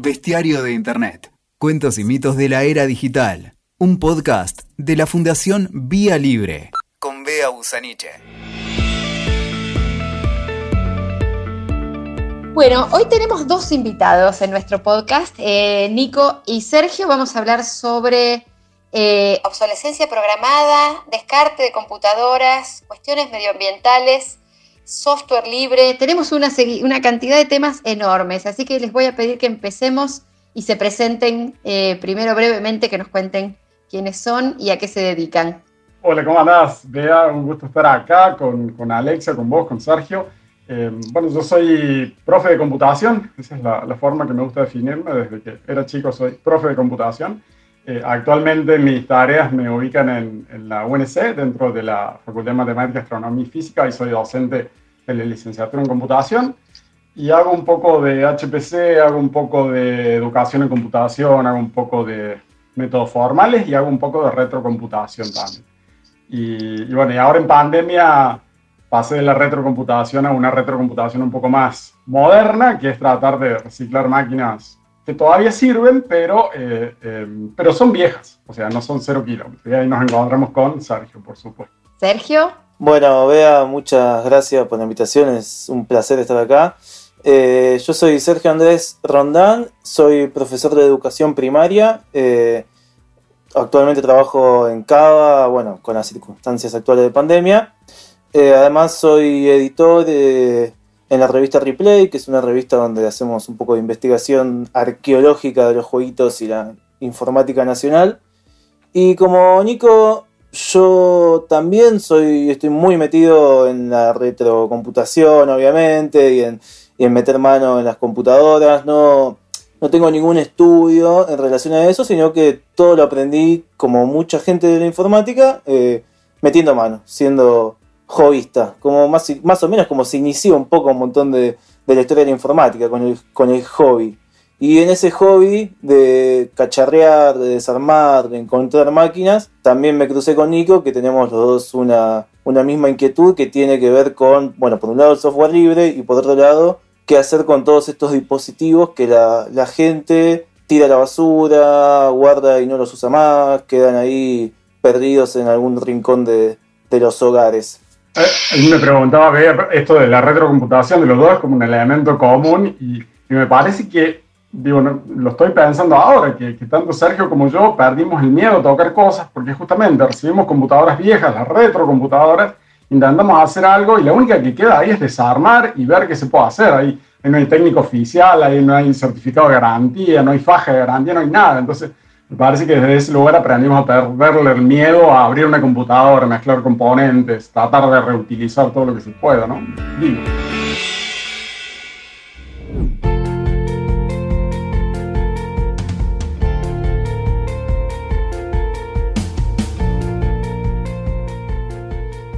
Bestiario de Internet. Cuentos y mitos de la era digital. Un podcast de la Fundación Vía Libre. Con Bea Busaniche. Bueno, hoy tenemos dos invitados en nuestro podcast, eh, Nico y Sergio. Vamos a hablar sobre eh, obsolescencia programada, descarte de computadoras, cuestiones medioambientales, software libre. Tenemos una, una cantidad de temas enormes, así que les voy a pedir que empecemos y se presenten eh, primero brevemente, que nos cuenten quiénes son y a qué se dedican. Hola, ¿cómo andás? Bea, un gusto estar acá con, con Alexa, con vos, con Sergio. Eh, bueno, yo soy profe de computación, esa es la, forma que me gusta definirme, desde que era chico soy profe de computación. Eh, actualmente mis tareas me ubican en, la UNC, dentro de la Facultad de Matemáticas, Astronomía y Física, y soy docente de la licenciatura en computación. Y hago un poco de HPC, hago un poco de educación en computación, hago un poco de métodos formales y hago un poco de retrocomputación también. Y, y bueno, y ahora en pandemia pasé de la retrocomputación a una retrocomputación un poco más moderna, que es tratar de reciclar máquinas que todavía sirven, pero, eh, eh, pero son viejas, o sea, no son cero kilómetros. Y ahí nos encontramos con Sergio, por supuesto. Sergio. Bueno, Bea, muchas gracias por la invitación, es un placer estar acá. Eh, yo soy Sergio Andrés Rondán, soy profesor de educación primaria. actualmente trabajo en Cava, bueno, con las circunstancias actuales de pandemia. Eh, además soy editor en la revista Replay, que es una revista donde hacemos un poco de investigación arqueológica de los jueguitos y la informática nacional. Y como Nico, yo también soy, estoy muy metido en la retrocomputación, obviamente, y en, meter mano en las computadoras. No, no tengo ningún estudio en relación a eso, sino que todo lo aprendí, como mucha gente de la informática, eh, metiendo mano, siendo hobbyista, como más, más o menos como se inició un poco un montón de, de la historia de la informática con el, con el hobby. Y en ese hobby de cacharrear, de desarmar, de encontrar máquinas, también me crucé con Nico, que tenemos los dos una, una misma inquietud que tiene que ver con, bueno, por un lado el software libre y por otro lado, qué hacer con todos estos dispositivos que la, la gente tira a la basura, guarda y no los usa más, quedan ahí perdidos en algún rincón de, de los hogares. Eh, me preguntaba, esto de la retrocomputación de los dos como un elemento común y, me parece que, digo, lo estoy pensando ahora, que, tanto Sergio como yo perdimos el miedo a tocar cosas porque justamente recibimos computadoras viejas, las retrocomputadoras, intentamos hacer algo y la única que queda ahí es desarmar y ver qué se puede hacer. Ahí, ahí no hay técnico oficial, ahí no hay certificado de garantía, no hay faja de garantía, no hay nada. Entonces, me parece que desde ese lugar aprendimos a perderle el miedo a abrir una computadora, mezclar componentes, tratar de reutilizar todo lo que se pueda, ¿no? Digo.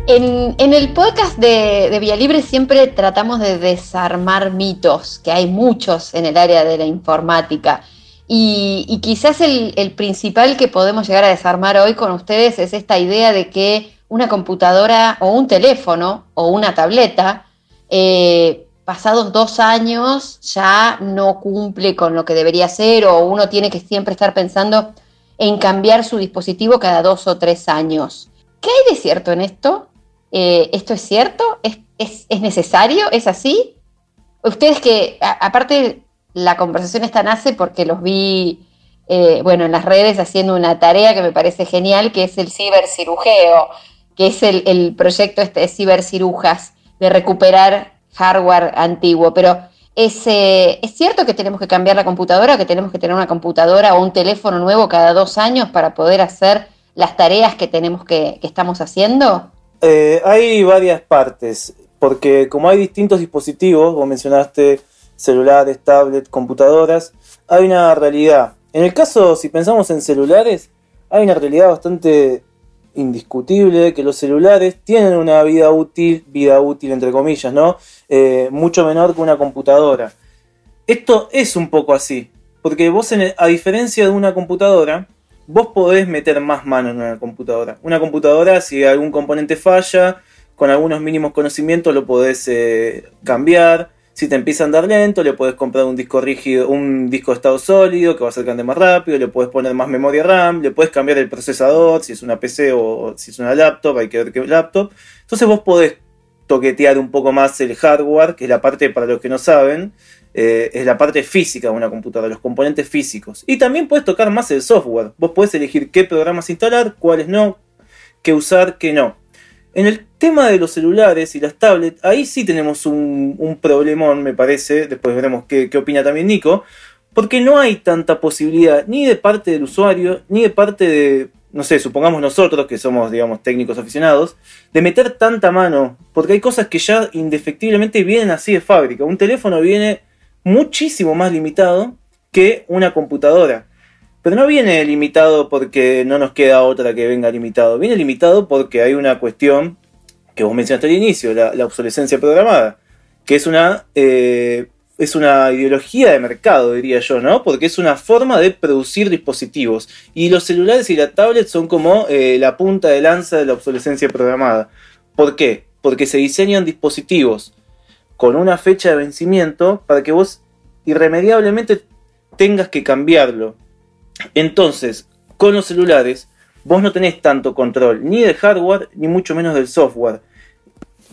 En, el podcast de, de Vía Libre siempre tratamos de desarmar mitos, que hay muchos en el área de la informática. Y, quizás el, principal que podemos llegar a desarmar hoy con ustedes es esta idea de que una computadora o un teléfono o una tableta, eh, pasados dos años, ya no cumple con lo que debería ser o uno tiene que siempre estar pensando en cambiar su dispositivo cada dos o tres años. ¿Qué hay de cierto en esto? Eh, ¿Esto es cierto? ¿Es, es necesario? ¿Es así? Ustedes que, aparte la conversación esta nace porque los vi, eh, bueno, en las redes haciendo una tarea que me parece genial, que es el cibercirujeo, que es el, proyecto este de cibercirujas, de recuperar hardware antiguo. Pero ¿es, ¿es cierto que tenemos que cambiar la computadora, que tenemos que tener una computadora o un teléfono nuevo cada dos años para poder hacer las tareas que tenemos que, que estamos haciendo? Eh, hay varias partes, porque como hay distintos dispositivos, vos mencionaste celulares, tablets, computadoras, hay una realidad. En el caso, si pensamos en celulares, hay una realidad bastante indiscutible que los celulares tienen una vida útil, vida útil entre comillas, ¿no? Eh, mucho menor que una computadora. Esto es un poco así, porque vos, a diferencia de una computadora, vos podés meter más mano en una computadora. Una computadora, si algún componente falla, con algunos mínimos conocimientos lo podés eh, cambiar Si te empieza a andar lento, le puedes comprar un disco rígido, un disco de estado sólido que va a ser grande más rápido, le puedes poner más memoria RAM, le puedes cambiar el procesador, si es una PC o si es una laptop, hay que ver qué laptop. Entonces vos podés toquetear un poco más el hardware, que es la parte, para los que no saben, eh, es la parte física de una computadora, los componentes físicos. Y también puedes tocar más el software. Vos podés elegir qué programas instalar, cuáles no, qué usar, qué no. En el tema de los celulares y las tablets, ahí sí tenemos un, problemón, me parece. Después veremos qué, opina también Nico. Porque no hay tanta posibilidad ni de parte del usuario, ni de parte de, no sé, supongamos nosotros que somos, digamos, técnicos aficionados, de meter tanta mano. Porque hay cosas que ya indefectiblemente vienen así de fábrica. Un teléfono viene muchísimo más limitado que una computadora. Pero no viene limitado porque no nos queda otra que venga limitado. Viene limitado porque hay una cuestión que vos mencionaste al inicio, la, obsolescencia programada, que es una, eh, es una ideología de mercado, diría yo, ¿no? Porque es una forma de producir dispositivos. Y los celulares y la tablet son como eh, la punta de lanza de la obsolescencia programada. ¿Por qué? Porque se diseñan dispositivos con una fecha de vencimiento para que vos irremediablemente tengas que cambiarlo. Entonces, con los celulares, vos no tenés tanto control ni del hardware ni mucho menos del software.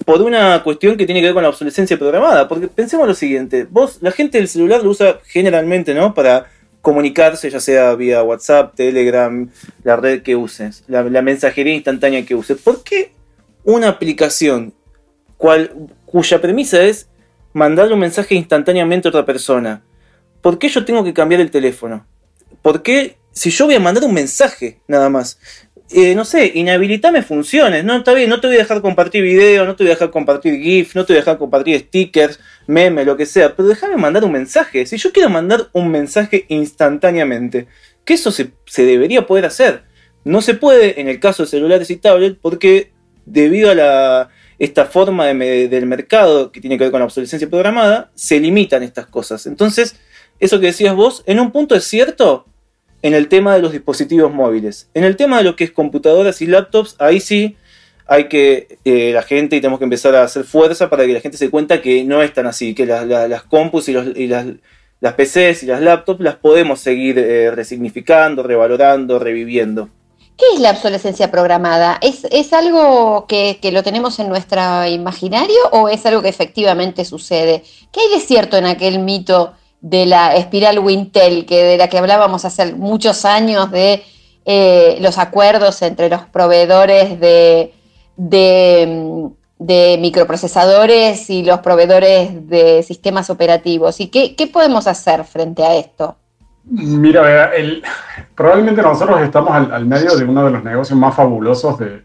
Por una cuestión que tiene que ver con la obsolescencia programada. Porque pensemos lo siguiente, vos, la gente del celular lo usa generalmente, ¿no? Para comunicarse, ya sea vía WhatsApp, Telegram, la red que uses, la, mensajería instantánea que uses. ¿Por qué una aplicación cuya premisa es mandarle un mensaje instantáneamente a otra persona. ¿Por qué yo tengo que cambiar el teléfono? ¿Por qué si yo voy a mandar un mensaje nada más? Eh, no sé, inhabilitame funciones, no está bien, no te voy a dejar compartir video, no te voy a dejar compartir GIF, no te voy a dejar compartir stickers, memes, lo que sea, pero déjame mandar un mensaje. Si yo quiero mandar un mensaje instantáneamente, que eso se, se debería poder hacer. No se puede en el caso de celulares y tablets porque debido a la, esta forma del mercado que tiene que ver con la obsolescencia programada, se limitan estas cosas. Entonces, eso que decías vos, en un punto es cierto en el tema de los dispositivos móviles. En el tema de lo que es computadoras y laptops, ahí sí hay que, eh, la gente, y tenemos que empezar a hacer fuerza para que la gente se cuenta que no es tan así, que las compus y, las, PCs y las laptops las podemos seguir eh, resignificando, revalorando, reviviendo. ¿Qué es la obsolescencia programada? ¿Es, algo que, lo tenemos en nuestro imaginario o es algo que efectivamente sucede? ¿Qué hay de cierto en aquel mito de la espiral Wintel, que de la que hablábamos hace muchos años, de eh, los acuerdos entre los proveedores de, microprocesadores y los proveedores de sistemas operativos? ¿Y qué, qué podemos hacer frente a esto? Mira, el, probablemente nosotros estamos al, medio de uno de los negocios más fabulosos del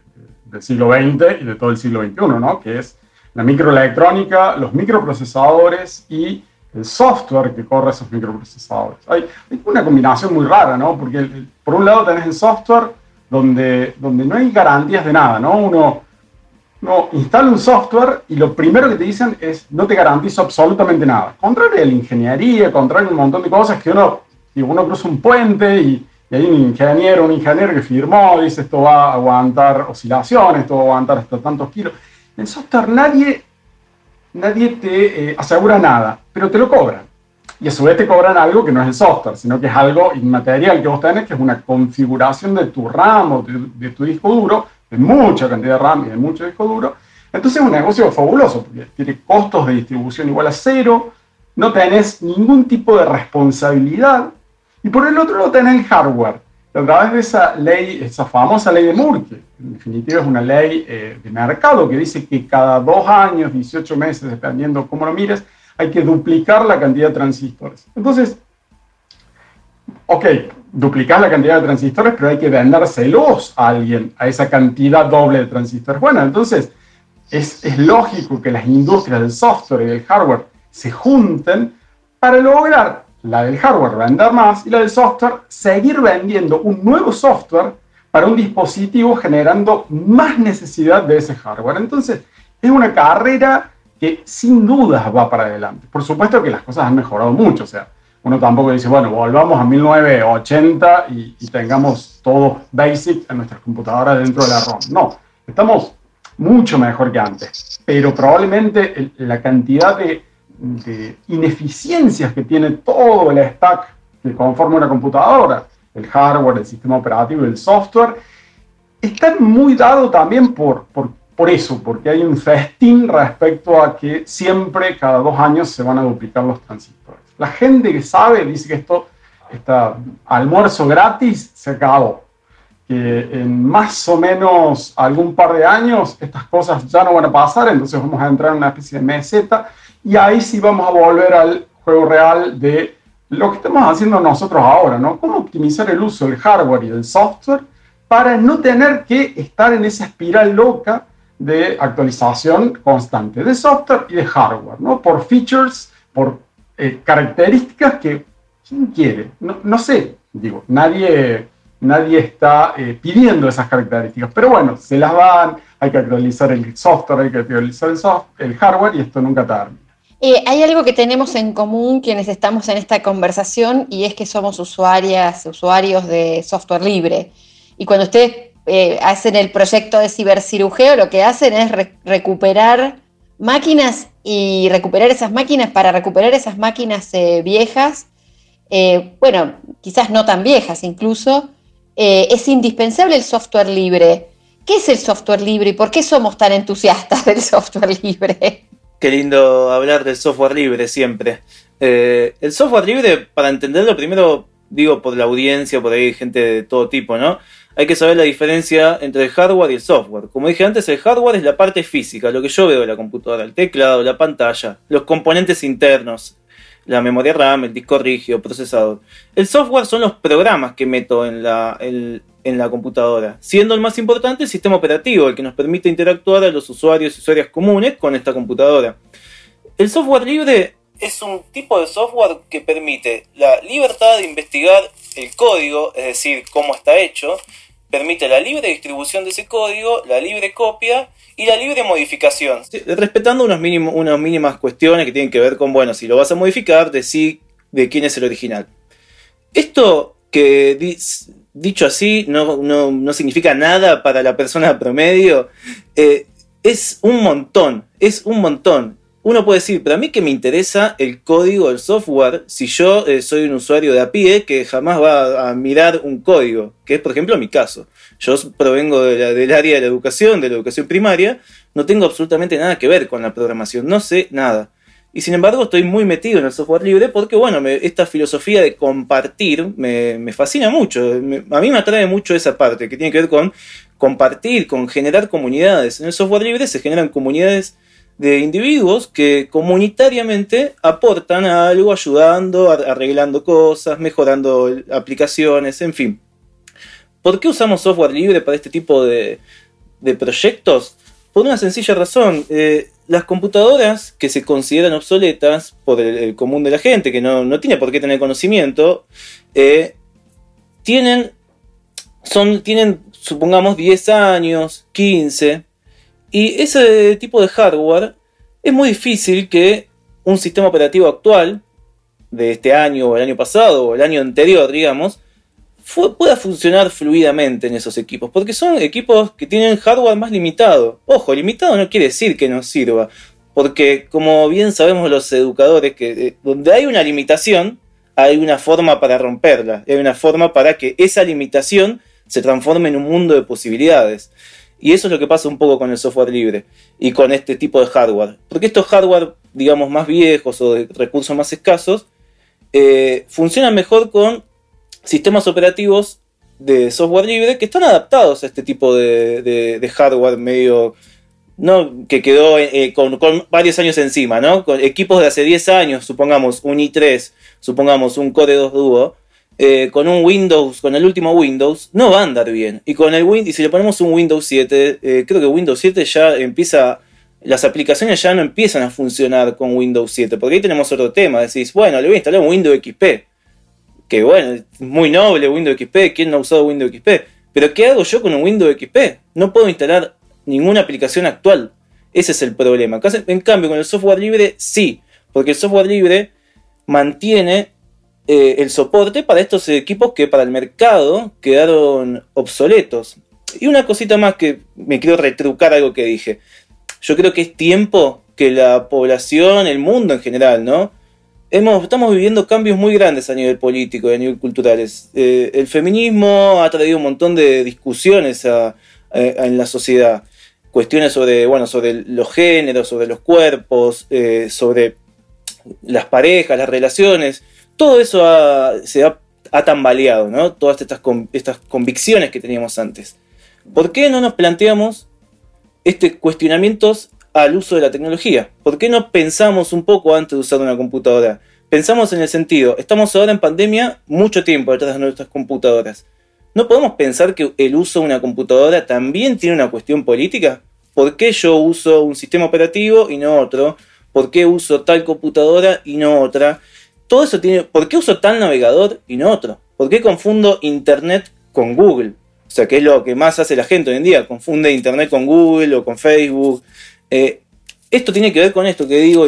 siglo XX y de todo el siglo XXI, ¿no? Que es la microelectrónica, los microprocesadores y el software que corre esos microprocesadores. Hay, una combinación muy rara, ¿no? Porque por un lado tenés el software donde, donde no hay garantías de nada, ¿no? Uno, no, instala un software y lo primero que te dicen es no te garantizo absolutamente nada. Contrario a la ingeniería, contrario a un montón de cosas que uno y uno cruza un puente y, hay un ingeniero, un ingeniero que firmó, dice esto va a aguantar oscilaciones, esto va a aguantar hasta tantos kilos. En software nadie, nadie te eh, asegura nada, pero te lo cobran. Y a su vez te cobran algo que no es el software, sino que es algo inmaterial que vos tenés, que es una configuración de tu RAM o de, de tu disco duro, de mucha cantidad de RAM y de mucho disco duro. Entonces es un negocio fabuloso, porque tiene costos de distribución igual a cero, no tenés ningún tipo de responsabilidad y por el otro lado tenés el hardware. A través de esa ley, esa famosa ley de Moore, que en definitiva es una ley eh, de mercado que dice que cada dos años, 18 meses, dependiendo cómo lo mires, hay que duplicar la cantidad de transistores. Entonces, ok, duplicar la cantidad de transistores, pero hay que vendérselos a alguien, a esa cantidad doble de transistores. Bueno, entonces es, es lógico que las industrias del software y del hardware se junten para lograr la del hardware vender más y la del software seguir vendiendo un nuevo software para un dispositivo generando más necesidad de ese hardware. Entonces, es una carrera que sin dudas va para adelante. Por supuesto que las cosas han mejorado mucho, o sea, uno tampoco dice, bueno, volvamos a 1980 y, tengamos todo basic en nuestras computadoras dentro de la ROM. No, estamos mucho mejor que antes, pero probablemente la cantidad de de ineficiencias que tiene todo el stack que conforma una computadora, el hardware, el sistema operativo el software, está muy dado también por, por, por, eso, porque hay un festín respecto a que siempre, cada dos años, se van a duplicar los transistores. La gente que sabe dice que esto, este almuerzo gratis, se acabó. Que en más o menos algún par de años estas cosas ya no van a pasar, entonces vamos a entrar en una especie de meseta y ahí sí vamos a volver al juego real de lo que estamos haciendo nosotros ahora, ¿no? Cómo optimizar el uso del hardware y del software para no tener que estar en esa espiral loca de actualización constante de software y de hardware, ¿no? Por features, por eh, características que, ¿quién quiere? No, sé, digo, nadie, nadie está eh, pidiendo esas características, pero bueno, se las dan, hay que actualizar el software, hay que actualizar el, el hardware y esto nunca termina. Eh, hay algo que tenemos en común quienes estamos en esta conversación y es que somos usuarias, usuarios de software libre. Y cuando ustedes eh, hacen el proyecto de cibercirugeo, lo que hacen es recuperar máquinas y recuperar esas máquinas para recuperar esas máquinas eh, viejas, bueno, quizás no tan viejas incluso, es indispensable el software libre. ¿Qué es el software libre y por qué somos tan entusiastas del software libre? Qué lindo hablar del software libre siempre. Eh, el software libre, para entenderlo, primero digo por la audiencia, por ahí gente de todo tipo, ¿no? Hay que saber la diferencia entre el hardware y el software. Como dije antes, el hardware es la parte física, lo que yo veo de la computadora, el teclado, la pantalla, los componentes internos, la memoria RAM, el disco rígido, procesador. El software son los programas que meto en la, en la computadora, siendo el más importante el sistema operativo, el que nos permite interactuar a los usuarios y usuarias comunes con esta computadora. El software libre es un tipo de software que permite la libertad de investigar el código, es decir, cómo está hecho, permite la libre distribución de ese código, la libre copia y la libre modificación, respetando unas, unas mínimas cuestiones que tienen que ver con, bueno, si lo vas a modificar, de sí, de quién es el original. Esto que dicho así no, significa nada para la persona promedio, eh, es un montón, es un montón. Uno puede decir, pero a mí que me interesa el código del software si yo eh, soy un usuario de a pie que jamás va a mirar un código, que es por ejemplo mi caso. Yo provengo del área de la educación, de la educación primaria, no tengo absolutamente nada que ver con la programación, no sé nada. Y sin embargo estoy muy metido en el software libre porque, bueno, esta filosofía de compartir me, fascina mucho. a mí me atrae mucho esa parte que tiene que ver con compartir, con generar comunidades. En el software libre se generan comunidades de individuos que comunitariamente aportan algo, ayudando, arreglando cosas, mejorando aplicaciones, en fin. ¿Por qué usamos software libre para este tipo de, de proyectos? Por una sencilla razón. Eh, las computadoras que se consideran obsoletas por el, común de la gente, que no, tiene por qué tener conocimiento, eh, tienen, son, tienen, supongamos, 10 años, 15, y ese tipo de hardware es muy difícil que un sistema operativo actual, de este año o el año pasado o el año anterior, digamos, pueda funcionar fluidamente en esos equipos, porque son equipos que tienen hardware más limitado. Ojo, limitado no quiere decir que no sirva, porque como bien sabemos los educadores, que eh, donde hay una limitación, hay una forma para romperla, hay una forma para que esa limitación se transforme en un mundo de posibilidades. Y eso es lo que pasa un poco con el software libre y con este tipo de hardware. Porque estos hardware, digamos, más viejos o de recursos más escasos, eh, funcionan mejor con sistemas operativos de software libre que están adaptados a este tipo de, hardware medio ¿no? que quedó eh, con, varios años encima, ¿no? Con equipos de hace 10 años, supongamos un i3, supongamos un Core 2 Duo, eh, con un Windows, con el último Windows, no va a andar bien. Y con el y si le ponemos un Windows 7, eh, creo que Windows 7 ya empieza, las aplicaciones ya no empiezan a funcionar con Windows 7, porque ahí tenemos otro tema, decís, bueno, le voy a instalar un Windows XP que bueno, muy noble Windows XP, ¿quién no ha usado Windows XP? Pero ¿qué hago yo con un Windows XP? No puedo instalar ninguna aplicación actual. Ese es el problema. En cambio, con el software libre, sí, porque el software libre mantiene eh, el soporte para estos equipos que para el mercado quedaron obsoletos. Y una cosita más que me quiero retrucar algo que dije. Yo creo que es tiempo que la población, el mundo en general, ¿no? Estamos viviendo cambios muy grandes a nivel político y a nivel cultural. Eh, el feminismo ha traído un montón de discusiones en la sociedad. Cuestiones sobre, bueno, sobre los géneros, sobre los cuerpos, eh, sobre las parejas, las relaciones. Todo eso se ha, tambaleado, ¿no? Todas estas, estas convicciones que teníamos antes. ¿Por qué no nos planteamos este cuestionamientos al uso de la tecnología. ¿Por qué no pensamos un poco antes de usar una computadora? Pensamos en el sentido, estamos ahora en pandemia mucho tiempo detrás de nuestras computadoras. ¿No podemos pensar que el uso de una computadora también tiene una cuestión política? ¿Por qué yo uso un sistema operativo y no otro? ¿Por qué uso tal computadora y no otra? Todo eso tiene. ¿Por qué uso tal navegador y no otro? ¿Por qué confundo Internet con Google? O sea, que es lo que más hace la gente hoy en día. Confunde Internet con Google o con Facebook. Eh, esto tiene que ver con esto que digo,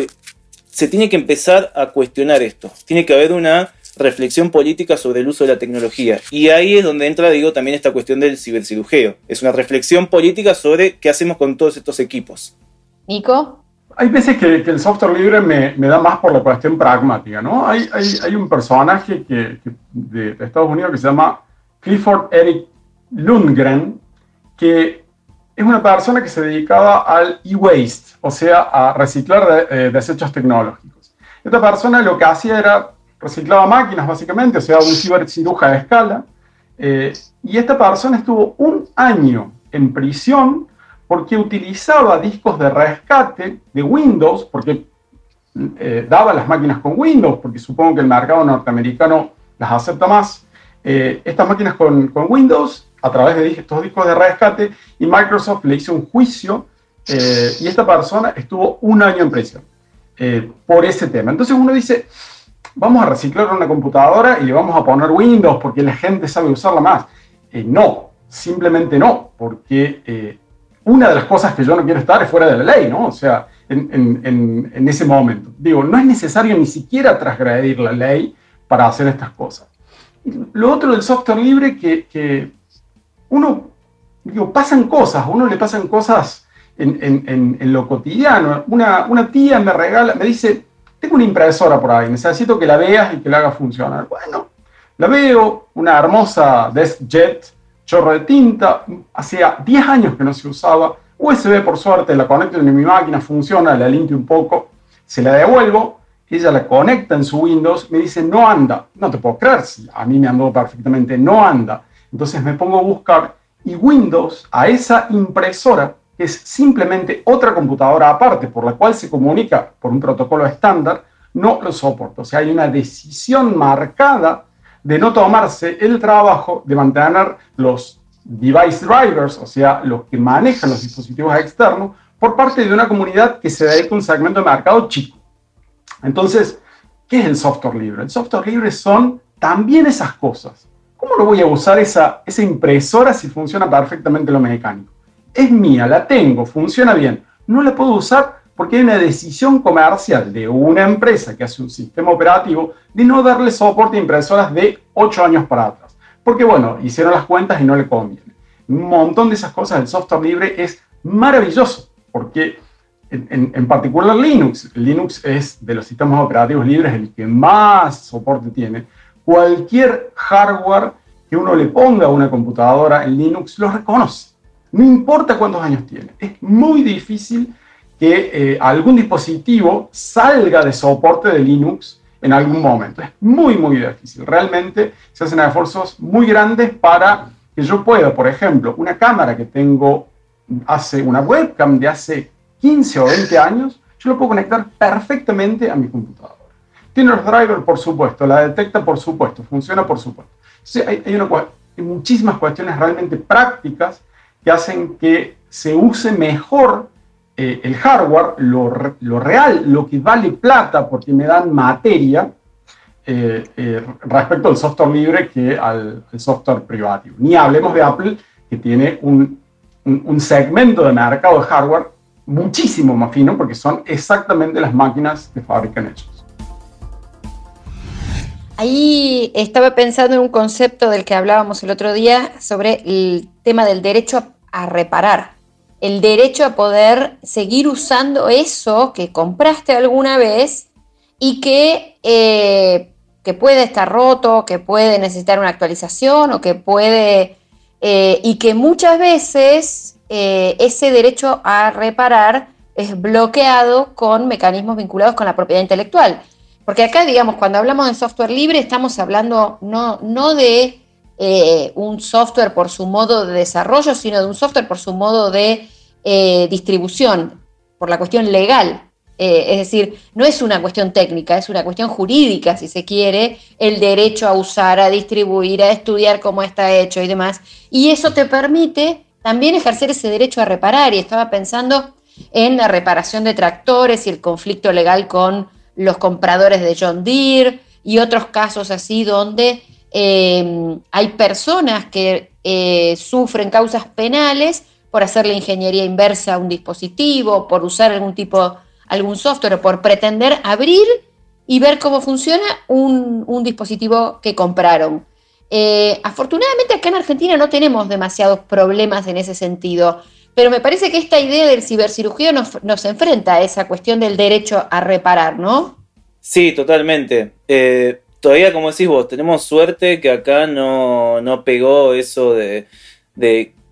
se tiene que empezar a cuestionar esto. Tiene que haber una reflexión política sobre el uso de la tecnología. Y ahí es donde entra, digo, también esta cuestión del cibercirujeo. Es una reflexión política sobre qué hacemos con todos estos equipos. Nico. Hay veces que, el software libre me, da más por la cuestión pragmática, ¿no? Hay, hay, un personaje que, de, Estados Unidos que se llama Clifford Eric Lundgren, que es una persona que se dedicaba al e-waste, o sea, a reciclar eh, desechos tecnológicos. Esta persona lo que hacía era reciclaba máquinas, básicamente, o sea, un ciberciruja de escala. Eh, y esta persona estuvo un año en prisión porque utilizaba discos de rescate de Windows, porque eh, daba las máquinas con Windows, porque supongo que el mercado norteamericano las acepta más. estas máquinas con Windows a través de estos discos de rescate y Microsoft le hizo un juicio eh, y esta persona estuvo un año en prisión eh, por ese tema. Entonces uno dice, vamos a reciclar una computadora y le vamos a poner Windows porque la gente sabe usarla más. Eh, no, simplemente no, porque una de las cosas que yo no quiero estar es fuera de la ley, ¿no? O sea, en, en, ese momento. Digo, no es necesario ni siquiera transgredir la ley para hacer estas cosas. Lo otro del software libre que, que uno, digo, pasan cosas, a uno le pasan cosas en, lo cotidiano. Una, tía me regala, me dice, tengo una impresora por ahí, necesito que la veas y que la haga funcionar. Bueno, la veo, una hermosa DeskJet, chorro de tinta, hacía 10 años que no se usaba, USB por suerte, la conecto en mi máquina, funciona, la limpio un poco, se la devuelvo, ella la conecta en su Windows, me dice, no anda, no te puedo creer, a mí me andó perfectamente, no anda. Entonces me pongo a buscar y Windows a esa impresora, que es simplemente otra computadora aparte por la cual se comunica por un protocolo estándar, no lo soporta. O sea, hay una decisión marcada de no tomarse el trabajo de mantener los device drivers, o sea, los que manejan los dispositivos externos, por parte de una comunidad que se dedica a un segmento de mercado chico. Entonces, ¿qué es el software libre? El software libre son también esas cosas. ¿Cómo lo voy a usar esa, esa impresora si funciona perfectamente lo mecánico? Es mía, la tengo, funciona bien. No la puedo usar porque hay una decisión comercial de una empresa que hace un sistema operativo de no darle soporte a impresoras de 8 años para atrás. Porque bueno, hicieron las cuentas y no le conviene. Un montón de esas cosas del software libre es maravilloso porque en, en, particular Linux, Linux es de los sistemas operativos libres el que más soporte tiene, cualquier hardware que uno le ponga a una computadora en Linux lo reconoce. No importa cuántos años tiene. Es muy difícil que eh, algún dispositivo salga de soporte de Linux en algún momento. Es muy, muy difícil. Realmente se hacen esfuerzos muy grandes para que yo pueda, por ejemplo, una cámara que tengo hace una webcam de hace 15 o 20 años, yo lo puedo conectar perfectamente a mi computadora. Tiene los drivers, por supuesto, la detecta, por supuesto, funciona, por supuesto. hay, muchísimas cuestiones realmente prácticas que hacen que se use mejor eh, el hardware, lo, real, lo que vale plata porque me dan materia, eh, eh, respecto al software libre que al, software privativo. Ni hablemos de Apple, que tiene un, un, segmento de mercado de hardware muchísimo más fino porque son exactamente las máquinas que fabrican ellos. Ahí estaba pensando en un concepto del que hablábamos el otro día sobre el tema del derecho a, reparar. el derecho a poder seguir usando eso que compraste alguna vez y que, eh, que puede estar roto, que puede necesitar una actualización o que puede... Eh, y que muchas veces eh, ese derecho a reparar es bloqueado con mecanismos vinculados con la propiedad intelectual. Porque acá, digamos, cuando hablamos de software libre, estamos hablando no, no de eh, un software por su modo de desarrollo, sino de un software por su modo de eh, distribución, por la cuestión legal. Eh, es decir, no es una cuestión técnica, es una cuestión jurídica, si se quiere, el derecho a usar, a distribuir, a estudiar cómo está hecho y demás. Y eso te permite también ejercer ese derecho a reparar. Y estaba pensando en la reparación de tractores y el conflicto legal con los compradores de John Deere y otros casos así donde Em, hay personas que eh, sufren causas penales por hacerle ingeniería inversa a un dispositivo, por usar algún tipo, algún software o por pretender abrir y ver cómo funciona un, dispositivo que compraron. Eh, afortunadamente acá en Argentina no tenemos demasiados problemas en ese sentido, pero me parece que esta idea del cibercirugía nos, nos enfrenta a esa cuestión del derecho a reparar, ¿no? Sí, totalmente. Eh, todavía, como decís vos, tenemos suerte que acá no, pegó eso de,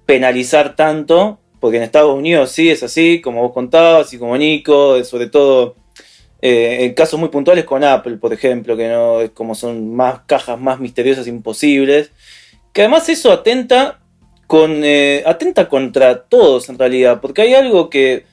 penalizar tanto, porque en Estados Unidos sí es así, como vos contabas y como Nico, sobre todo eh, en casos muy puntuales con Apple, por ejemplo, que no es como son más cajas más misteriosas imposibles, que además eso atenta con eh, atenta contra todos en realidad, porque hay algo que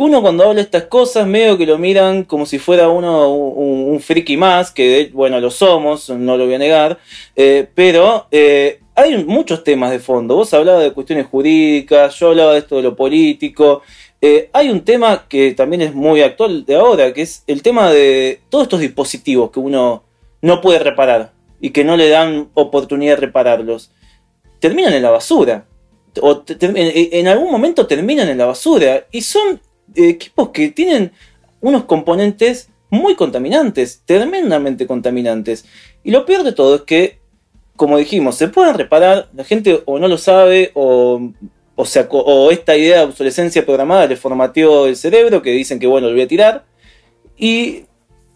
uno cuando habla estas cosas medio que lo miran como si fuera uno un, friki más, que bueno, lo somos, no lo voy a negar, eh, pero eh, hay muchos temas de fondo. Vos hablabas de cuestiones jurídicas, yo hablaba de esto de lo político. Eh, hay un tema que también es muy actual de ahora, que es el tema de todos estos dispositivos que uno no puede reparar y que no le dan oportunidad de repararlos. Terminan en la basura. O en algún momento terminan en la basura. Y son equipos que tienen unos componentes muy contaminantes, tremendamente contaminantes. Y lo peor de todo es que, como dijimos, se pueden reparar, la gente o no lo sabe o, o, sea, o esta idea de obsolescencia programada le formateó el cerebro, que dicen que bueno, lo voy a tirar. Y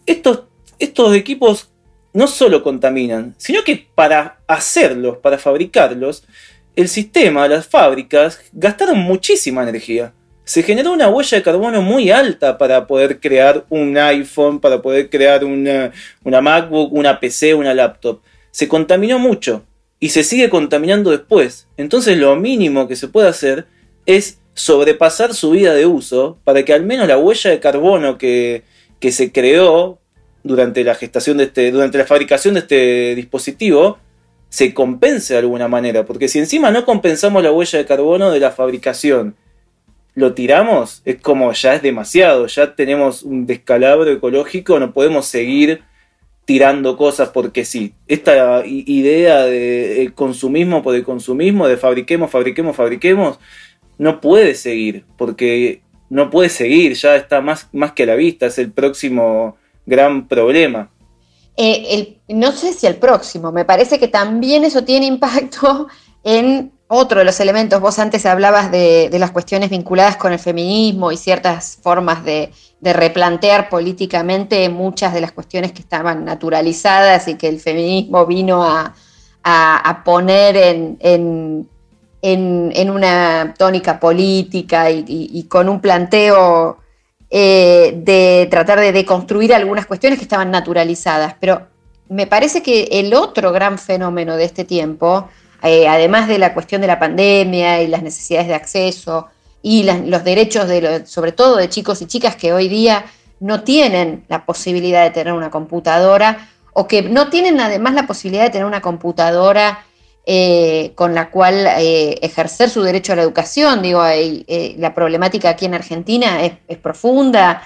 estos, estos equipos no solo contaminan, sino que para hacerlos, para fabricarlos, el sistema, las fábricas, gastaron muchísima energía se generó una huella de carbono muy alta para poder crear un iPhone, para poder crear una, MacBook, una PC, una laptop. Se contaminó mucho y se sigue contaminando después. Entonces lo mínimo que se puede hacer es sobrepasar su vida de uso para que al menos la huella de carbono que, que se creó durante la gestación de este, durante la fabricación de este dispositivo se compense de alguna manera. Porque si encima no compensamos la huella de carbono de la fabricación, lo tiramos, es como ya es demasiado, ya tenemos un descalabro ecológico, no podemos seguir tirando cosas porque sí. Esta idea de consumismo por el consumismo, de fabriquemos, fabriquemos, fabriquemos, no puede seguir, porque no puede seguir, ya está más, más que a la vista, es el próximo gran problema. Eh, no sé si el próximo, me parece que también eso tiene impacto en otro de los elementos, vos antes hablabas de, las cuestiones vinculadas con el feminismo y ciertas formas de, replantear políticamente muchas de las cuestiones que estaban naturalizadas y que el feminismo vino a, poner en, una tónica política y, con un planteo eh, de tratar de deconstruir algunas cuestiones que estaban naturalizadas. Pero me parece que el otro gran fenómeno de este tiempo, eh, además de la cuestión de la pandemia y las necesidades de acceso y los derechos, de sobre todo de chicos y chicas que hoy día no tienen la posibilidad de tener una computadora o que no tienen además la posibilidad de tener una computadora eh, con la cual eh, ejercer su derecho a la educación. Digo, la problemática aquí en Argentina es profunda,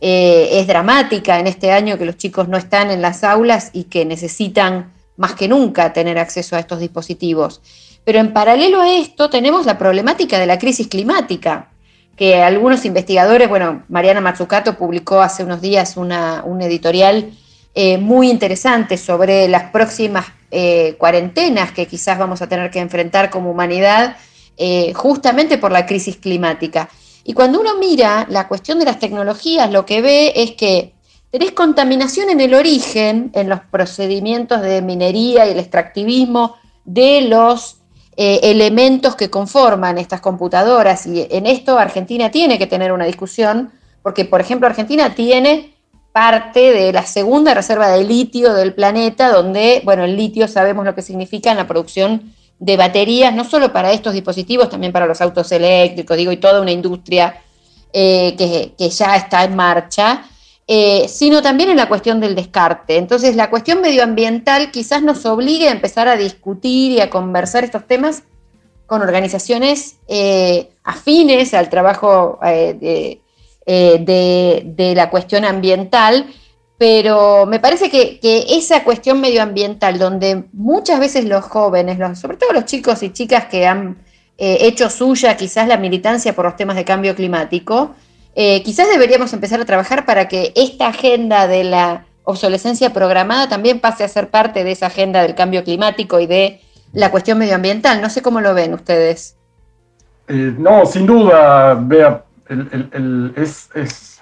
es dramática en este año que los chicos no están en las aulas y que necesitan más que nunca tener acceso a estos dispositivos. Pero en paralelo a esto tenemos la problemática de la crisis climática, que algunos investigadores, bueno, Mariana Mazzucato publicó hace unos días una, un editorial eh, muy interesante sobre las próximas eh, cuarentenas que quizás vamos a tener que enfrentar como humanidad eh, justamente por la crisis climática. Y cuando uno mira la cuestión de las tecnologías, lo que ve es que tenés contaminación en el origen, en los procedimientos de minería y el extractivismo de los eh, elementos que conforman estas computadoras. Y en esto Argentina tiene que tener una discusión, porque, por ejemplo, Argentina tiene parte de la segunda reserva de litio del planeta, donde, bueno, el litio sabemos lo que significa en la producción de baterías, no solo para estos dispositivos, también para los autos eléctricos, digo, y toda una industria eh, que, ya está en marcha, eh, sino también en la cuestión del descarte. Entonces, la cuestión medioambiental quizás nos obligue a empezar a discutir y a conversar estos temas con organizaciones eh, afines al trabajo de, la cuestión ambiental, pero me parece que, esa cuestión medioambiental, donde muchas veces los jóvenes, sobre todo los chicos y chicas que han eh, hecho suya quizás la militancia por los temas de cambio climático, eh, quizás deberíamos empezar a trabajar para que esta agenda de la obsolescencia programada también pase a ser parte de esa agenda del cambio climático y de la cuestión medioambiental. No sé cómo lo ven ustedes. Eh, no, sin duda, vea, es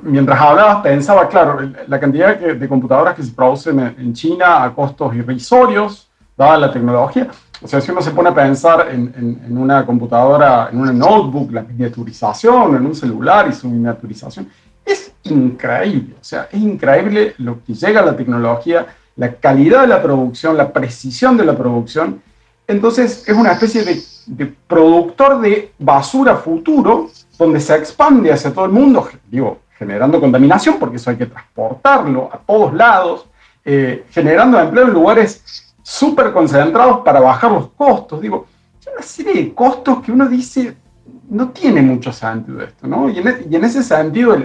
mientras hablabas pensaba, claro, la cantidad de computadoras que se producen en China a costos irrisorios, dada la tecnología. O sea, si uno se pone a pensar en, una computadora, en una notebook, la miniaturización, en un celular y su miniaturización, es increíble. O sea, es increíble lo que llega a la tecnología, la calidad de la producción, la precisión de la producción. Entonces, es una especie de, productor de basura futuro donde se expande hacia todo el mundo. Digo, generando contaminación, porque eso hay que transportarlo a todos lados, eh, generando empleo en lugares súper concentrados para bajar los costos. Digo, una serie de costos que uno dice, no tiene mucho sentido esto, ¿no? Y en, e, ese sentido,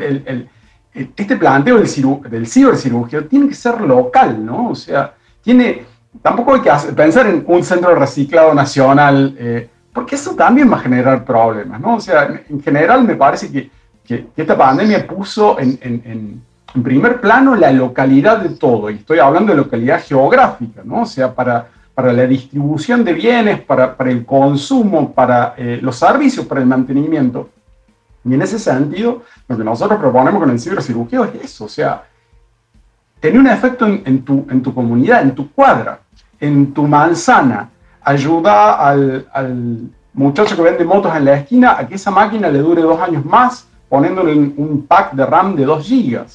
este planteo del, del cibercirugía tiene que ser local, ¿no? O sea, tiene, tampoco hay que pensar en un centro reciclado nacional, eh, porque eso también va a generar problemas, ¿no? O sea, en general me parece que que, esta pandemia puso en, primer plano la localidad de todo, y estoy hablando de localidad geográfica, ¿no? O sea, para, para la distribución de bienes, para, para el consumo, para eh, los servicios, para el mantenimiento. Y en ese sentido, lo que nosotros proponemos con el cibercirugía es eso, o sea, tener un efecto en, tu, en tu comunidad, en tu cuadra, en tu manzana, ayuda al, muchacho que vende motos en la esquina a que esa máquina le dure dos años más, poniéndole un pack de RAM de 2 GB.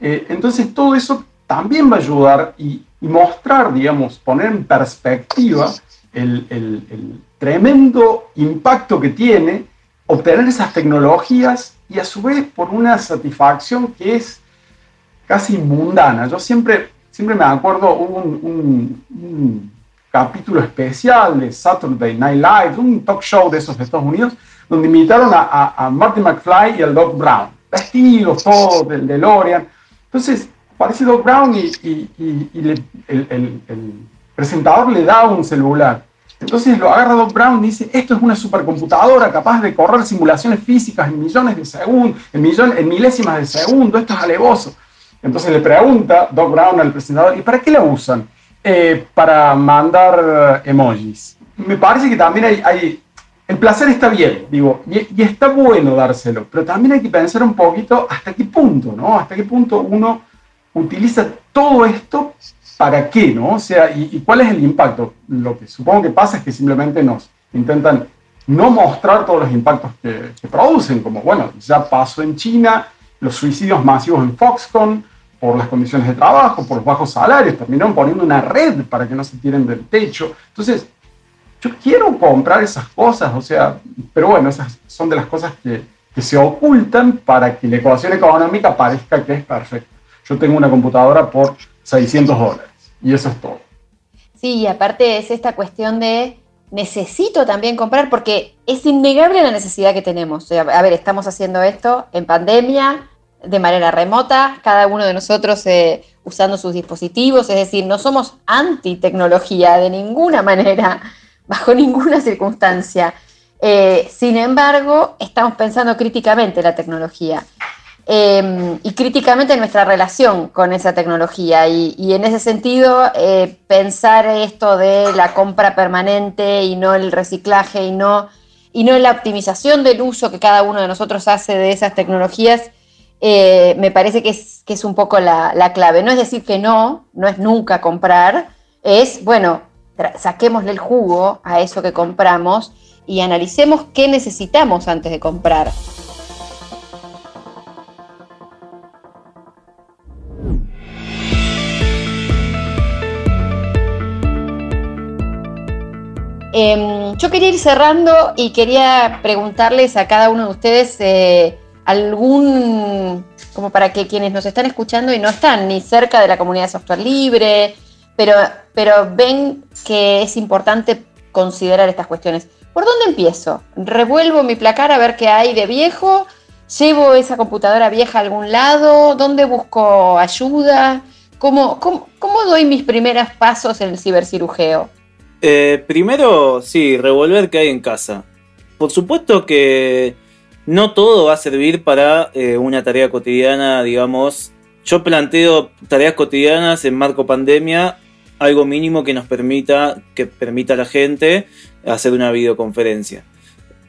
Eh, entonces todo eso también va a ayudar y, mostrar, digamos, poner en perspectiva el, tremendo impacto que tiene obtener esas tecnologías y a su vez por una satisfacción que es casi mundana. Yo siempre, siempre me acuerdo, hubo un, capítulo especial de Saturday Night Live, un talk show de esos de Estados Unidos, donde invitaron a, a, Marty McFly y al Doc Brown, vestidos todos del DeLorean. Entonces, aparece Doc Brown y, el, presentador le da un celular. Entonces lo agarra Doc Brown y dice, esto es una supercomputadora capaz de correr simulaciones físicas en millones de segundos, en, en milésimas de segundo, esto es alevoso. Entonces le pregunta Doc Brown al presentador, ¿y para qué la usan? Eh, para mandar emojis. Me parece que también hay el placer está bien, digo, y, está bueno dárselo, pero también hay que pensar un poquito hasta qué punto, ¿no? Hasta qué punto uno utiliza todo esto para qué, ¿no? O sea, y, cuál es el impacto. Lo que supongo que pasa es que simplemente nos intentan no mostrar todos los impactos que, producen, como, bueno, ya pasó en China, los suicidios masivos en Foxconn, por las condiciones de trabajo, por los bajos salarios, terminaron poniendo una red para que no se tiren del techo. Entonces, yo quiero comprar esas cosas, o sea, pero bueno, esas son de las cosas que, que se ocultan para que la ecuación económica parezca que es perfecta. Yo tengo una computadora por 600 dólares y eso es todo. Sí, y aparte es esta cuestión de necesito también comprar porque es innegable la necesidad que tenemos. a ver, estamos haciendo esto en pandemia, de manera remota, cada uno de nosotros eh, usando sus dispositivos, es decir, no somos anti tecnología de ninguna manera bajo ninguna circunstancia. Eh, sin embargo, estamos pensando críticamente la tecnología em, y críticamente nuestra relación con esa tecnología. Y, en ese sentido, eh, pensar esto de la compra permanente y no el reciclaje y no y no la optimización del uso que cada uno de nosotros hace de esas tecnologías, eh, me parece que es, que es un poco la, la, clave. No es decir que no, no es nunca comprar, es, bueno, saquémosle el jugo a eso que compramos y analicemos qué necesitamos antes de comprar. Em, yo quería ir cerrando y quería preguntarles a cada uno de ustedes eh, algún, como para que quienes nos están escuchando y no están ni cerca de la comunidad de software libre, pero, pero ven que es importante considerar estas cuestiones. ¿Por dónde empiezo? ¿Revuelvo mi placar a ver qué hay de viejo? ¿Llevo esa computadora vieja a algún lado? ¿Dónde busco ayuda? ¿Cómo, cómo, cómo doy mis primeros pasos en el cibercirujeo? Eh, primero, sí, revolver qué hay en casa. Por supuesto que no todo va a servir para eh, una tarea cotidiana, digamos. Yo planteo tareas cotidianas en marco pandemia, algo mínimo que nos permita, que permita a la gente hacer una videoconferencia.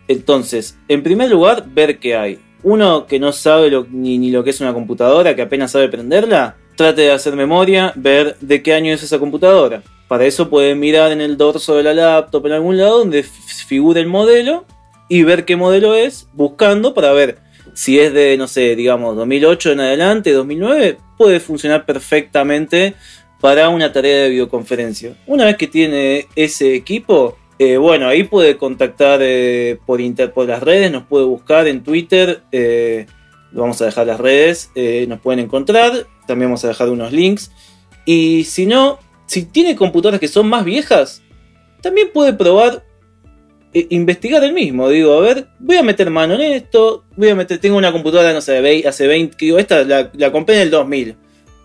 Entonces, en primer lugar, ver qué hay. Uno que no sabe ni, ni lo que es una computadora, que apenas sabe prenderla, trate de hacer memoria, ver de qué año es esa computadora para eso pueden mirar en el dorso de la laptop en algún lado donde figure el modelo y ver qué modelo es, buscando para ver si es de, no sé, digamos, 2008 en adelante, 2009, puede funcionar perfectamente para una tarea de videoconferencia. Una vez que tiene ese equipo, eh, bueno, ahí puede contactar eh, por, inter por las redes, nos puede buscar en Twitter, eh, vamos a dejar las redes, nos pueden encontrar, también vamos a dejar unos links. Y si no, si tiene computadoras que son más viejas, también puede probar e investigar el mismo. Digo, a ver, voy a meter mano en esto, voy a meter, tengo una computadora, no sé, hace 20, digo, esta la, compré en el 2000.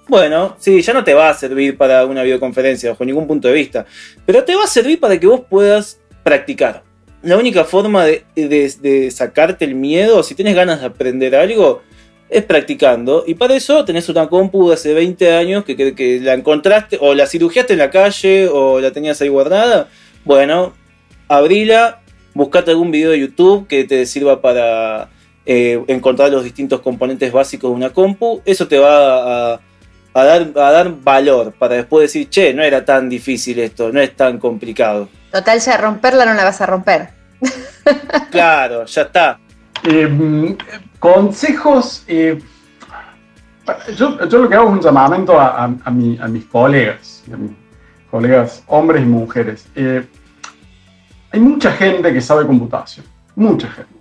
Bueno, sí, ya no te va a servir para una videoconferencia bajo ningún punto de vista, pero te va a servir para que vos puedas practicar. La única forma de, de, de sacarte el miedo, si tienes ganas de aprender algo, es practicando. Y para eso tenés una compu de hace 20 años que, que, la encontraste, o la cirugiaste en la calle, o la tenías ahí guardada. Bueno, abrila, buscate algún video de YouTube que te sirva para eh, encontrar los distintos componentes básicos de una compu. Eso te va a, a, dar, a dar valor para después decir, che, no era tan difícil esto, no es tan complicado. Total, ya romperla no la vas a romper. claro, ya está. Eh, consejos. Eh, yo, lo que hago es un llamamiento a, mis colegas, a mis colegas hombres y mujeres. Eh, hay mucha gente que sabe computación, mucha gente.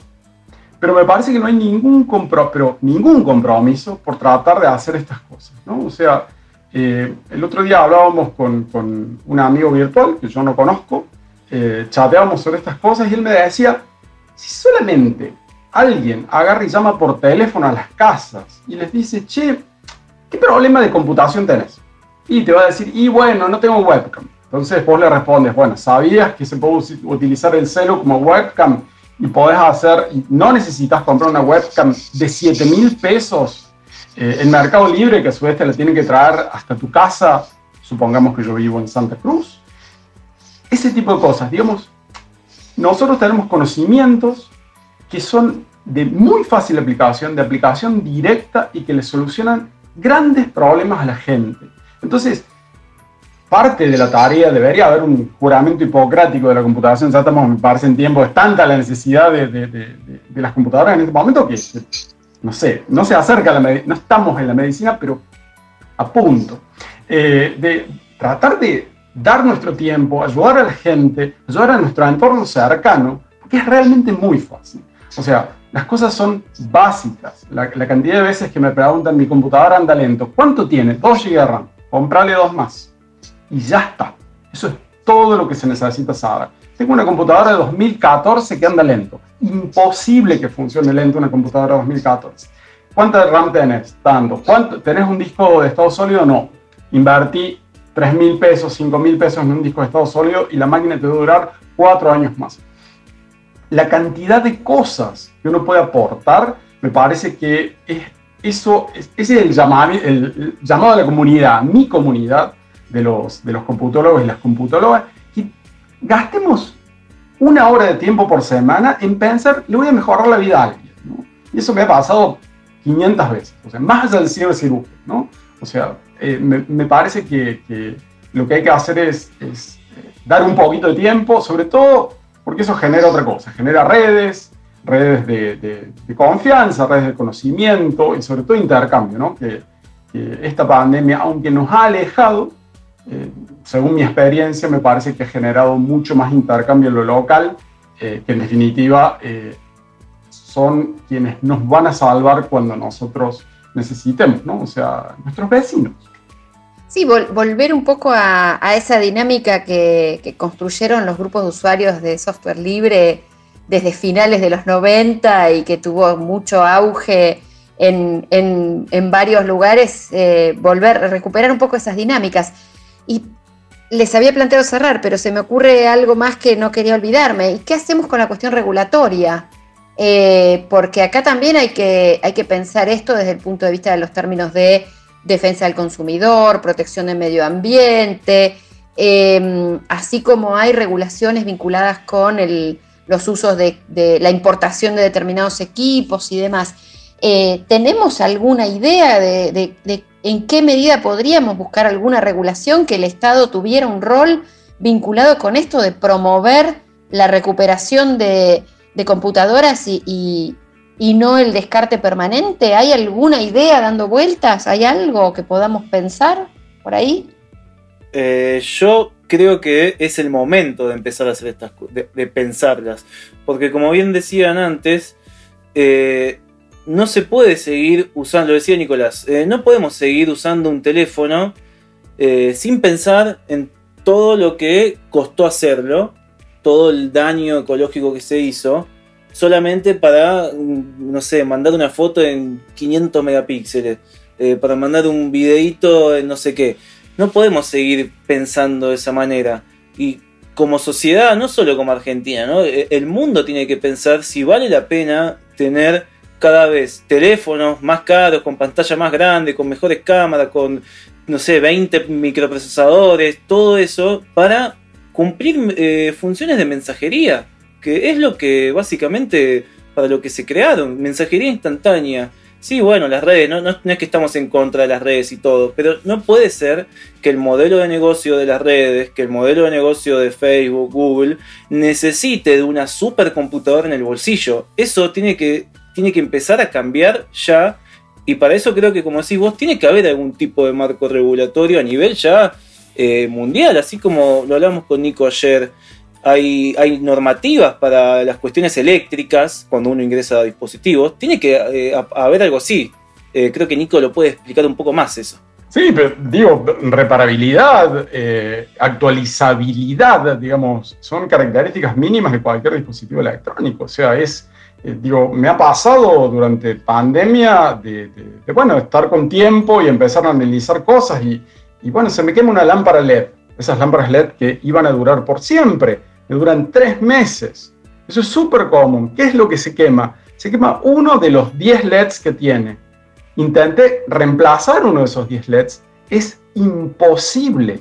Pero me parece que no hay ningún, compromiso por tratar de hacer estas cosas. ¿no? O sea, el otro día hablábamos con, con, un amigo virtual que yo no conozco, chateábamos sobre estas cosas y él me decía, si solamente alguien agarra y llama por teléfono a las casas y les dice, che, ¿qué problema de computación tenés? Y te va a decir, y bueno, no tengo webcam. Entonces vos le respondes, bueno, ¿sabías que se puede utilizar el celo como webcam y podés hacer, no necesitas comprar una webcam de 7 mil pesos eh, en Mercado Libre, que a su vez te la tienen que traer hasta tu casa, supongamos que yo vivo en Santa Cruz? Ese tipo de cosas, digamos, nosotros tenemos conocimientos que son de muy fácil aplicación, de aplicación directa y que le solucionan grandes problemas a la gente. Entonces, parte de la tarea debería haber un juramento hipocrático de la computación. Ya estamos, me parece, en tiempo, es tanta la necesidad de, de, de, las computadoras en este momento que, no sé, no se acerca a la no estamos en la medicina, pero a punto. Eh, de tratar de dar nuestro tiempo, ayudar a la gente, ayudar a nuestro entorno cercano, porque es realmente muy fácil. O sea, las cosas son básicas. La, cantidad de veces que me preguntan, mi computadora anda lento. ¿Cuánto tiene? 2 GB de RAM. Comprale dos más. Y ya está. Eso es todo lo que se necesita saber. Tengo una computadora de 2014 que anda lento. Imposible que funcione lento una computadora de 2014. ¿Cuánta RAM tenés? Tanto. ¿Cuánto, ¿Tenés un disco de estado sólido? No. Invertí 3 mil pesos, 5 mil pesos en un disco de estado sólido y la máquina te va a durar 4 años más la cantidad de cosas que uno puede aportar, me parece que es, eso ese es el llamado, el, llamado a la comunidad, mi comunidad de los, de los computólogos y las computólogas, que gastemos una hora de tiempo por semana en pensar, le voy a mejorar la vida a alguien. Y eso me ha pasado 500 veces, o sea, más allá del cirúrgico, ¿no? O sea, eh, me, parece que, lo que hay que hacer es, es eh, dar un poquito de tiempo, sobre todo porque eso genera otra cosa, genera redes, redes de, confianza, redes de conocimiento y sobre todo intercambio, ¿no? Que, esta pandemia, aunque nos ha alejado, eh, según mi experiencia, me parece que ha generado mucho más intercambio en lo local, que en definitiva son quienes nos van a salvar cuando nosotros necesitemos, ¿no? O sea, nuestros vecinos. Sí, volver un poco a, esa dinámica que, construyeron los grupos de usuarios de software libre desde finales de los 90 y que tuvo mucho auge en, varios lugares, eh, volver, recuperar un poco esas dinámicas. Y les había planteado cerrar, pero se me ocurre algo más que no quería olvidarme. ¿Y qué hacemos con la cuestión regulatoria? Eh, porque acá también hay que, hay que pensar esto desde el punto de vista de los términos de defensa del consumidor, protección del medio ambiente, em, así como hay regulaciones vinculadas con los usos de, la importación de determinados equipos y demás. Eh, ¿Tenemos alguna idea de, en qué medida podríamos buscar alguna regulación que el Estado tuviera un rol vinculado con esto de promover la recuperación de, de computadoras y, no el descarte permanente? ¿Hay alguna idea dando vueltas? ¿Hay algo que podamos pensar por ahí? Eh, yo creo que es el momento de empezar a hacer estas de, de pensarlas. Porque como bien decían antes, eh, no se puede seguir usando, lo decía Nicolás, eh, no podemos seguir usando un teléfono sin pensar en todo lo que costó hacerlo todo el daño ecológico que se hizo solamente para, no sé, mandar una foto en 500 megapíxeles, eh, para mandar un videito en no sé qué. No podemos seguir pensando de esa manera. Y como sociedad, no solo como Argentina, ¿no? E, el mundo tiene que pensar si vale la pena tener cada vez teléfonos más caros, con pantalla más grande, con mejores cámaras, con, no sé, 20 microprocesadores, todo eso, para cumplir eh, funciones de mensajería, que es lo que básicamente para lo que se crearon, mensajería instantánea. Sí, bueno, las redes, no, no, es que estamos en contra de las redes y todo, pero no puede ser que el modelo de negocio de las redes, que el modelo de negocio de Facebook, Google, necesite de una supercomputadora en el bolsillo. Eso tiene que, tiene que empezar a cambiar ya, y para eso creo que, como decís vos, tiene que haber algún tipo de marco regulatorio a nivel ya eh, mundial, así como lo hablamos con Nico ayer. Hay, normativas para las cuestiones eléctricas cuando uno ingresa a dispositivos. Tiene que eh, haber algo así. Eh, creo que Nico lo puede explicar un poco más eso. Sí, pero digo, reparabilidad, actualizabilidad, digamos, son características mínimas de cualquier dispositivo electrónico. O sea, es, digo, me ha pasado durante pandemia de, de, bueno, estar con tiempo y empezar a analizar cosas y, y bueno, se me quema una lámpara LED. Esas lámparas LED que iban a durar por siempre, me duran tres meses. Eso es súper común. ¿Qué es lo que se quema? Se quema uno de los 10 LEDs que tiene. Intenté reemplazar uno de esos 10 LEDs. Es imposible.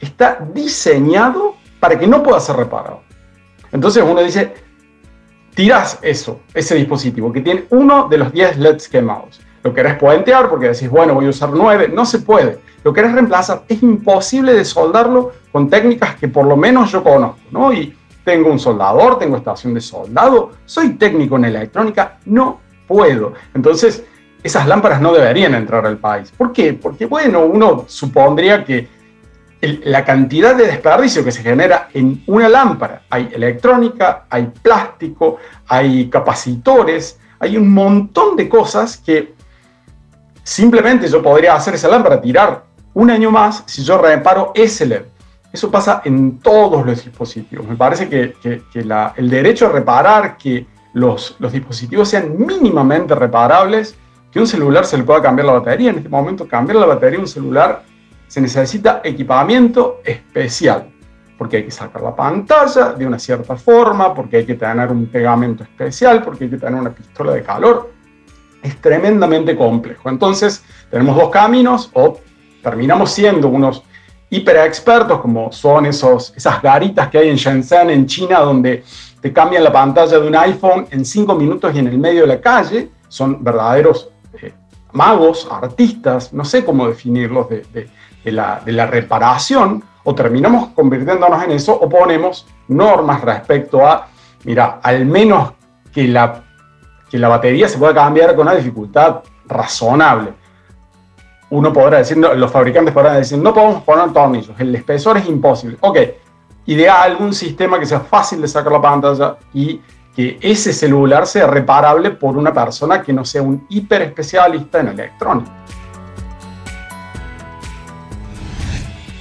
Está diseñado para que no pueda ser reparado. Entonces uno dice, tiras eso, ese dispositivo que tiene uno de los 10 LEDs quemados. Lo querés puentear porque decís, bueno, voy a usar 9. No se puede lo querés reemplazar, es imposible de soldarlo con técnicas que por lo menos yo conozco, ¿no? Y tengo un soldador, tengo estación de soldado, soy técnico en electrónica, no puedo. Entonces, esas lámparas no deberían entrar al país. ¿Por qué? Porque, bueno, uno supondría que la cantidad de desperdicio que se genera en una lámpara, hay electrónica, hay plástico, hay capacitores, hay un montón de cosas que simplemente yo podría hacer esa lámpara, tirar un año más si yo reparo ese LED. Eso pasa en todos los dispositivos. Me parece que, el derecho a reparar, que los, los, dispositivos sean mínimamente reparables, que un celular se le pueda cambiar la batería. En este momento, cambiar la batería de un celular se necesita equipamiento especial, porque hay que sacar la pantalla de una cierta forma, porque hay que tener un pegamento especial, porque hay que tener una pistola de calor. Es tremendamente complejo. Entonces, tenemos dos caminos, o terminamos siendo unos hiperexpertos, como son esos, esas garitas que hay en Shenzhen, en China, donde te cambian la pantalla de un iPhone en cinco minutos y en el medio de la calle. Son verdaderos eh, magos, artistas, no sé cómo definirlos, de, la, de la reparación, o terminamos convirtiéndonos en eso, o ponemos normas respecto a, mira, al menos que la, que la batería se pueda cambiar con una dificultad razonable uno podrá decir, los fabricantes podrán decir, no podemos poner tornillos, el espesor es imposible. Ok, idea algún sistema que sea fácil de sacar la pantalla y que ese celular sea reparable por una persona que no sea un hiper especialista en electrónica.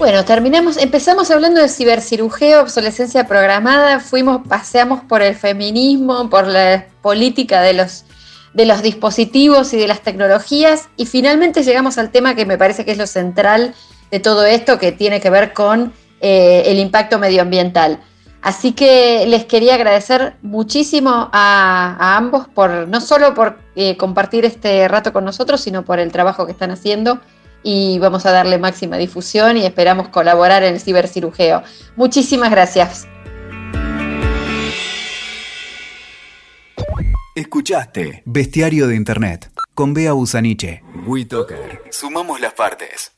Bueno, terminamos, empezamos hablando de cibercirugía, obsolescencia programada, fuimos, paseamos por el feminismo, por la política de los de los dispositivos y de las tecnologías y finalmente llegamos al tema que me parece que es lo central de todo esto, que tiene que ver con eh, el impacto medioambiental. Así que les quería agradecer muchísimo a, ambos por no solo por eh, compartir este rato con nosotros, sino por el trabajo que están haciendo y vamos a darle máxima difusión y esperamos colaborar en el cibercirujeo. Muchísimas gracias. Escuchaste Bestiario de Internet con Bea Busaniche. WeToker. Sumamos las partes.